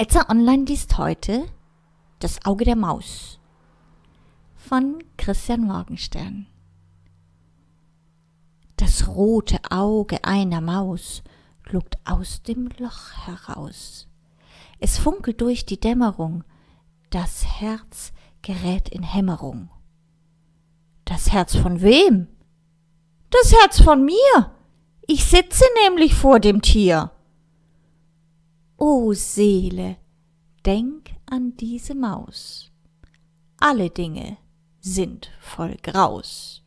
Etza Online liest heute Das Auge der Maus von Christian Morgenstern. Das rote Auge einer Maus lugt aus dem Loch heraus. Es funkelt durch die Dämmerung, das Herz gerät in Hämmerung. Das Herz von wem? Das Herz von mir. Ich sitze nämlich vor dem Tier. Seele, denk an diese Maus. Alle Dinge sind voll Graus.